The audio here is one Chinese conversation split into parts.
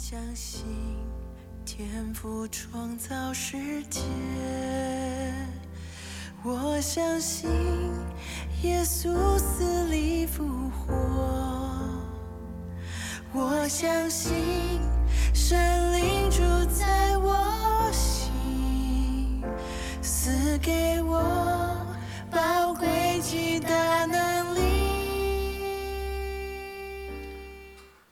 相信天赋创造世界，我相信耶稣死里复活，我相信神灵住在我心，赐给我宝贵期待。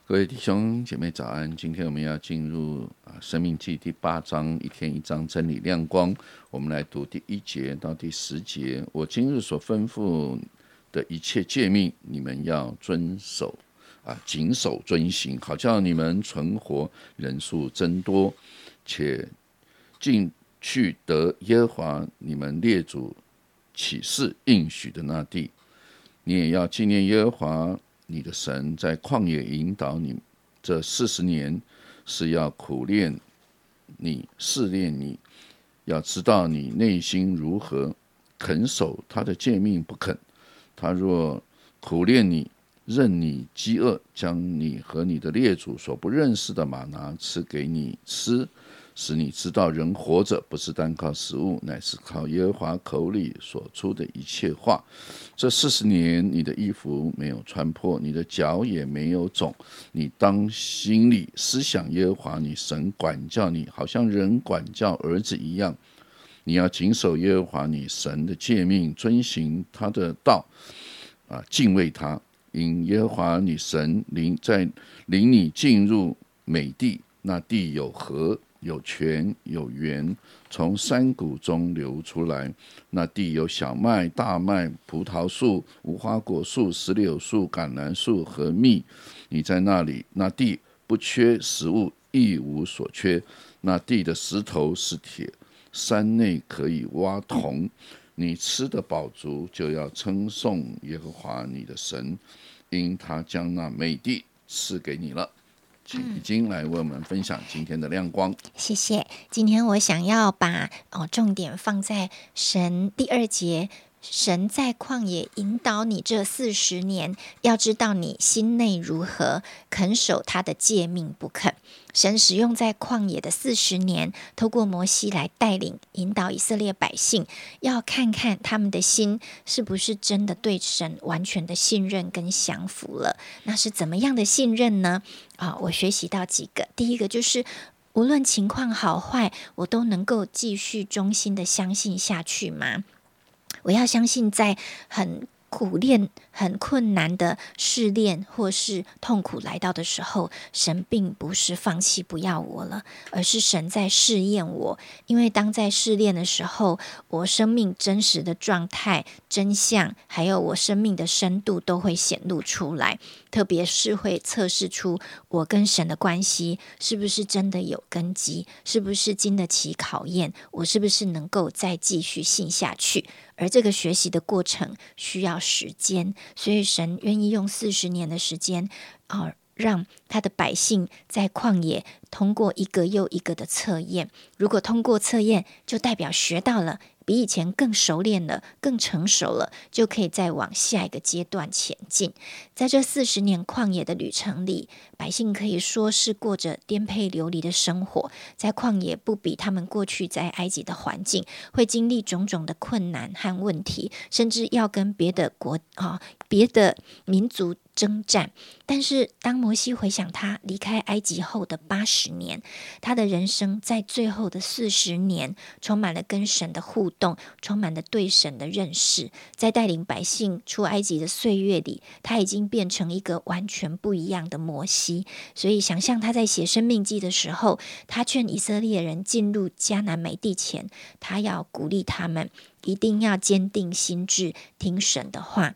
各位弟兄姐妹早安！今天我们要进入啊《生命记》第八章，一天一章真理亮光。我们来读第一节到第十节。我今日所吩咐的一切诫命，你们要遵守啊，谨守遵行，好叫你们存活，人数增多，且进去得耶和华你们列祖启示应许的那地。你也要纪念耶和华你的神在旷野引导你这四十年，是要苦练你、试炼你，要知道你内心如何，肯守他的诫命不肯。他若苦练你，任你饥饿，将你和你的列祖所不认识的玛拿吃给你吃，使你知道人活着不是单靠食物，乃是靠耶和华口里所出的一切话。这四十年，你的衣服没有穿破，你的脚也没有肿。你当心里思想耶和华你神管教你，好像人管教儿子一样。你要谨守耶和华你神的诫命，遵行他的道，啊，敬畏他。因耶和华你神领在领你进入美地，那地有河。有泉有源，从山谷中流出来。那地有小麦、大麦、葡萄树、无花果树、石榴树、橄榄树和蜜。你在那里，那地不缺食物，一无所缺。那地的石头是铁，山内可以挖铜。你吃的饱足，就要称颂耶和华你的神，因他将那美地赐给你了。请已经来为我们分享今天的亮光。谢谢。今天我想要把哦重点放在神第二节，神在旷野引导你这四十年，要知道你心内如何，肯守他的诫命不肯。神使用在旷野的四十年，透过摩西来带领、引导以色列百姓，要看看他们的心是不是真的对神完全的信任跟降服了。那是怎么样的信任呢？啊，我学习到几个，第一个就是无论情况好坏，我都能够继续忠心的相信下去吗？我要相信在很。苦练很困难的试炼，或是痛苦来到的时候，神并不是放弃不要我了，而是神在试验我。因为当在试炼的时候，我生命真实的状态、真相，还有我生命的深度都会显露出来。特别是会测试出我跟神的关系是不是真的有根基，是不是经得起考验，我是不是能够再继续信下去。而这个学习的过程需要时间，所以神愿意用四十年的时间，啊，让他的百姓在旷野通过一个又一个的测验。如果通过测验，就代表学到了。比以前更熟练了，更成熟了，就可以再往下一个阶段前进。在这四十年旷野的旅程里，百姓可以说是过着颠沛流离的生活。在旷野不比他们过去在埃及的环境，会经历种种的困难和问题，甚至要跟别的国啊、别的民族。征战，但是当摩西回想他离开埃及后的八十年，他的人生在最后的四十年，充满了跟神的互动，充满了对神的认识。在带领百姓出埃及的岁月里，他已经变成一个完全不一样的摩西。所以，想象他在写生命记的时候，他劝以色列人进入迦南美地前，他要鼓励他们一定要坚定心智，听神的话。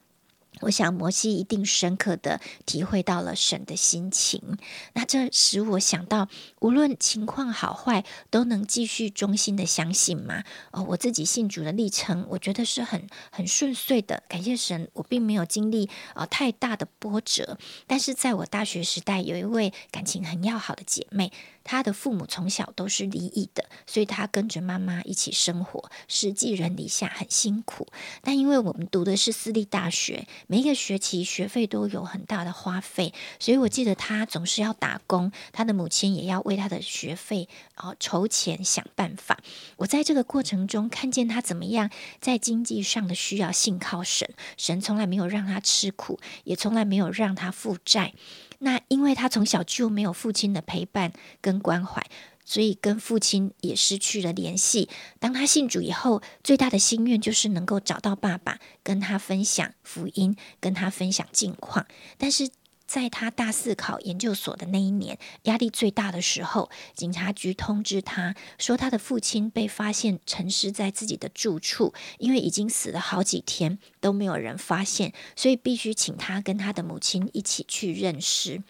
我想摩西一定深刻的体会到了神的心情，那这使我想到，无论情况好坏，都能继续忠心的相信吗？哦，我自己信主的历程，我觉得是很很顺遂的，感谢神，我并没有经历啊太大的波折。但是在我大学时代，有一位感情很要好的姐妹。他的父母从小都是离异的，所以他跟着妈妈一起生活，是寄人篱下，很辛苦。但因为我们读的是私立大学，每一个学期学费都有很大的花费，所以我记得他总是要打工，他的母亲也要为他的学费啊筹钱想办法。我在这个过程中看见他怎么样在经济上的需要信靠神，神从来没有让他吃苦，也从来没有让他负债。那因为他从小就没有父亲的陪伴跟关怀。所以跟父亲也失去了联系。当他信主以后，最大的心愿就是能够找到爸爸，跟他分享福音，跟他分享近况。但是在他大四考研究所的那一年，压力最大的时候，警察局通知他说，他的父亲被发现沉尸在自己的住处，因为已经死了好几天都没有人发现，所以必须请他跟他的母亲一起去认尸。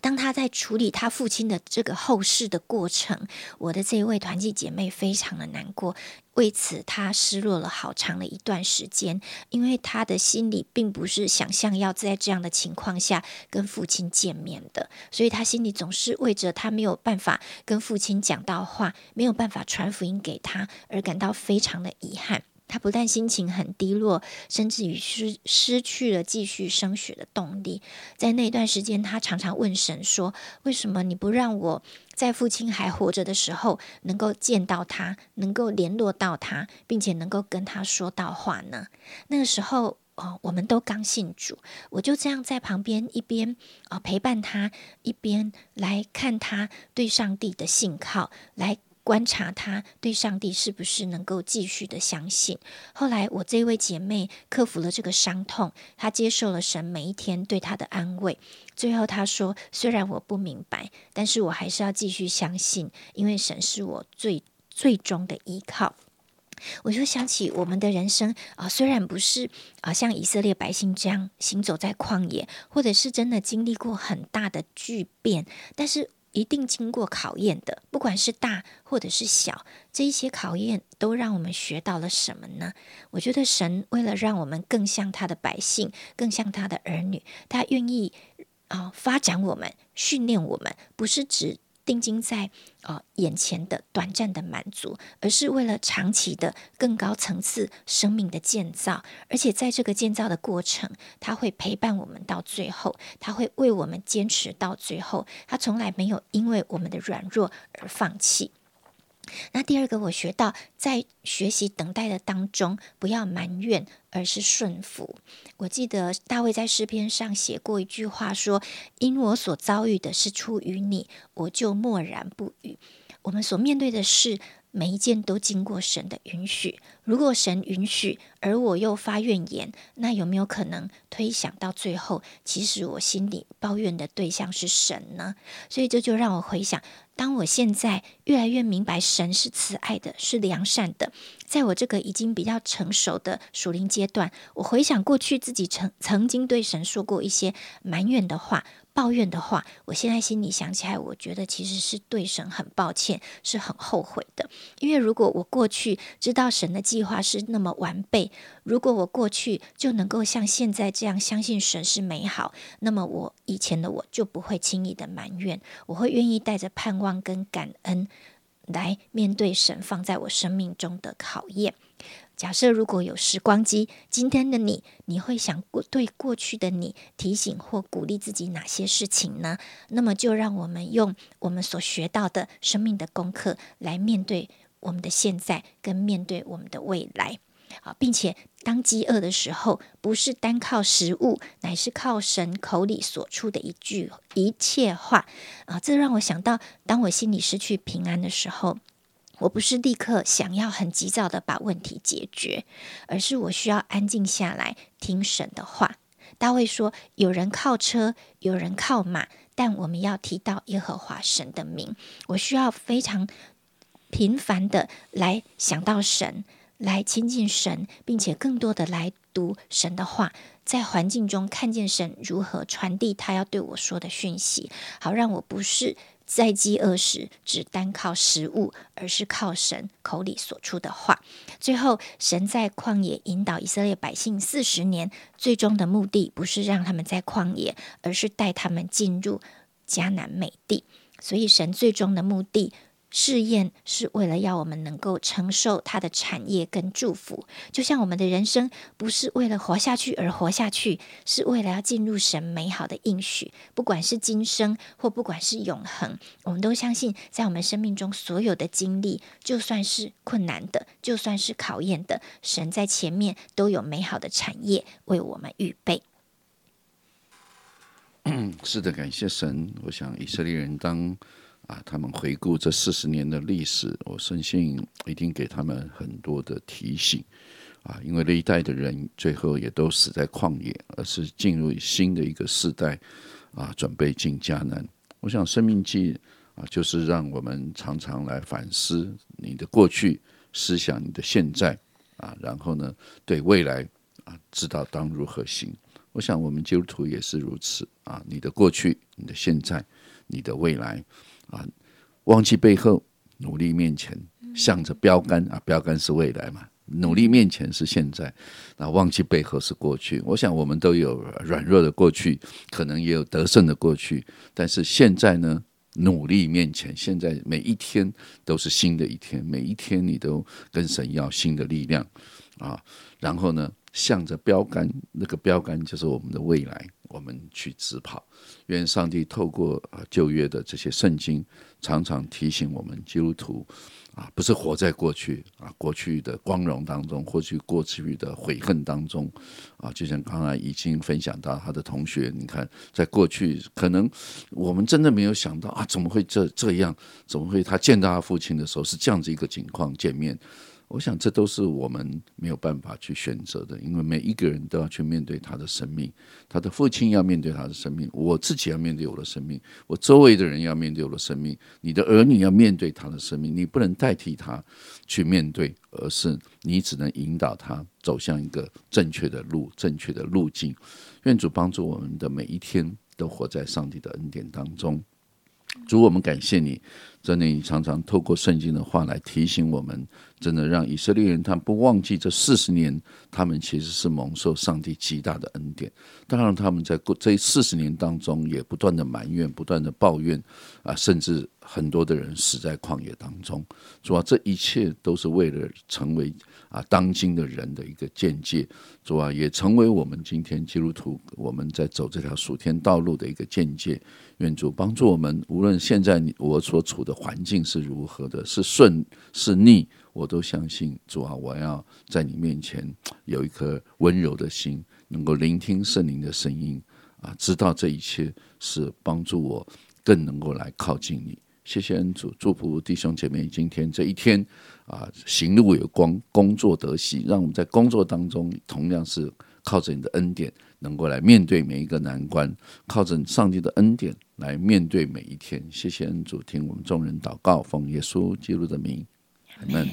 当他在处理他父亲的这个后事的过程，我的这一位团契姐妹非常的难过，为此她失落了好长的一段时间，因为她的心里并不是想象要在这样的情况下跟父亲见面的，所以她心里总是为着他没有办法跟父亲讲到话，没有办法传福音给他而感到非常的遗憾。他不但心情很低落，甚至于失失去了继续升学的动力。在那段时间，他常常问神说：“为什么你不让我在父亲还活着的时候能够见到他，能够联络到他，并且能够跟他说到话呢？”那个时候，哦，我们都刚信主，我就这样在旁边一边啊陪伴他，一边来看他对上帝的信靠来。观察他对上帝是不是能够继续的相信。后来，我这位姐妹克服了这个伤痛，她接受了神每一天对她的安慰。最后，她说：“虽然我不明白，但是我还是要继续相信，因为神是我最最终的依靠。”我就想起我们的人生啊，虽然不是啊像以色列百姓这样行走在旷野，或者是真的经历过很大的巨变，但是。一定经过考验的，不管是大或者是小，这一些考验都让我们学到了什么呢？我觉得神为了让我们更像他的百姓，更像他的儿女，他愿意啊发展我们，训练我们，不是只。定睛在呃眼前的短暂的满足，而是为了长期的更高层次生命的建造。而且在这个建造的过程，他会陪伴我们到最后，他会为我们坚持到最后。他从来没有因为我们的软弱而放弃。那第二个，我学到在学习等待的当中，不要埋怨，而是顺服。我记得大卫在诗篇上写过一句话，说：“因我所遭遇的是出于你，我就默然不语。”我们所面对的事。每一件都经过神的允许。如果神允许，而我又发怨言，那有没有可能推想到最后，其实我心里抱怨的对象是神呢？所以这就让我回想，当我现在越来越明白神是慈爱的，是良善的，在我这个已经比较成熟的属灵阶段，我回想过去自己曾曾经对神说过一些埋怨的话。抱怨的话，我现在心里想起来，我觉得其实是对神很抱歉，是很后悔的。因为如果我过去知道神的计划是那么完备，如果我过去就能够像现在这样相信神是美好，那么我以前的我就不会轻易的埋怨，我会愿意带着盼望跟感恩来面对神放在我生命中的考验。假设如果有时光机，今天的你，你会想过对过去的你提醒或鼓励自己哪些事情呢？那么就让我们用我们所学到的生命的功课来面对我们的现在，跟面对我们的未来。啊，并且当饥饿的时候，不是单靠食物，乃是靠神口里所出的一句一切话。啊，这让我想到，当我心里失去平安的时候。我不是立刻想要很急躁的把问题解决，而是我需要安静下来听神的话。大卫说：“有人靠车，有人靠马，但我们要提到耶和华神的名。”我需要非常频繁的来想到神，来亲近神，并且更多的来读神的话，在环境中看见神如何传递他要对我说的讯息，好让我不是。在饥饿时，只单靠食物，而是靠神口里所出的话。最后，神在旷野引导以色列百姓四十年，最终的目的不是让他们在旷野，而是带他们进入迦南美地。所以，神最终的目的试验是为了要我们能够承受它的产业跟祝福，就像我们的人生不是为了活下去而活下去，是为了要进入神美好的应许。不管是今生或不管是永恒，我们都相信，在我们生命中所有的经历，就算是困难的，就算是考验的，神在前面都有美好的产业为我们预备。是的，感谢神。我想以色列人当。啊，他们回顾这四十年的历史，我深信一定给他们很多的提醒啊，因为那一代的人最后也都死在旷野，而是进入新的一个时代啊，准备进迦南。我想生命记啊，就是让我们常常来反思你的过去，思想你的现在啊，然后呢，对未来啊，知道当如何行。我想我们基督徒也是如此啊，你的过去，你的现在，你的未来。啊，忘记背后，努力面前，向着标杆啊，标杆是未来嘛，努力面前是现在，那忘记背后是过去。我想我们都有软弱的过去，可能也有得胜的过去，但是现在呢，努力面前，现在每一天都是新的一天，每一天你都跟神要新的力量啊，然后呢，向着标杆，那个标杆就是我们的未来。我们去直跑，愿上帝透过啊旧约的这些圣经，常常提醒我们基督徒啊，不是活在过去啊过去的光荣当中，或去过去的悔恨当中啊。就像刚才已经分享到他的同学，你看，在过去可能我们真的没有想到啊，怎么会这这样？怎么会他见到他父亲的时候是这样子一个情况见面？我想，这都是我们没有办法去选择的，因为每一个人都要去面对他的生命，他的父亲要面对他的生命，我自己要面对我的生命，我周围的人要面对我的生命，你的儿女要面对他的生命，你不能代替他去面对，而是你只能引导他走向一个正确的路、正确的路径。愿主帮助我们的每一天都活在上帝的恩典当中。主，我们感谢你。真的，你常常透过圣经的话来提醒我们，真的让以色列人他不忘记这四十年，他们其实是蒙受上帝极大的恩典。当然，他们在过这四十年当中，也不断的埋怨，不断的抱怨，啊，甚至很多的人死在旷野当中。主啊，这一切都是为了成为啊当今的人的一个见解。主啊，也成为我们今天基督徒我们在走这条属天道路的一个见解。愿主帮助我们，无论现在你我所处的环境是如何的，是顺是逆，我都相信主啊！我要在你面前有一颗温柔的心，能够聆听圣灵的声音啊，知道这一切是帮助我更能够来靠近你。谢谢恩主，祝福弟兄姐妹今天这一天啊，行路有光，工作得喜，让我们在工作当中同样是靠着你的恩典。能够来面对每一个难关，靠着上帝的恩典来面对每一天。谢谢恩主，听我们众人祷告，奉耶稣基督的名，阿门。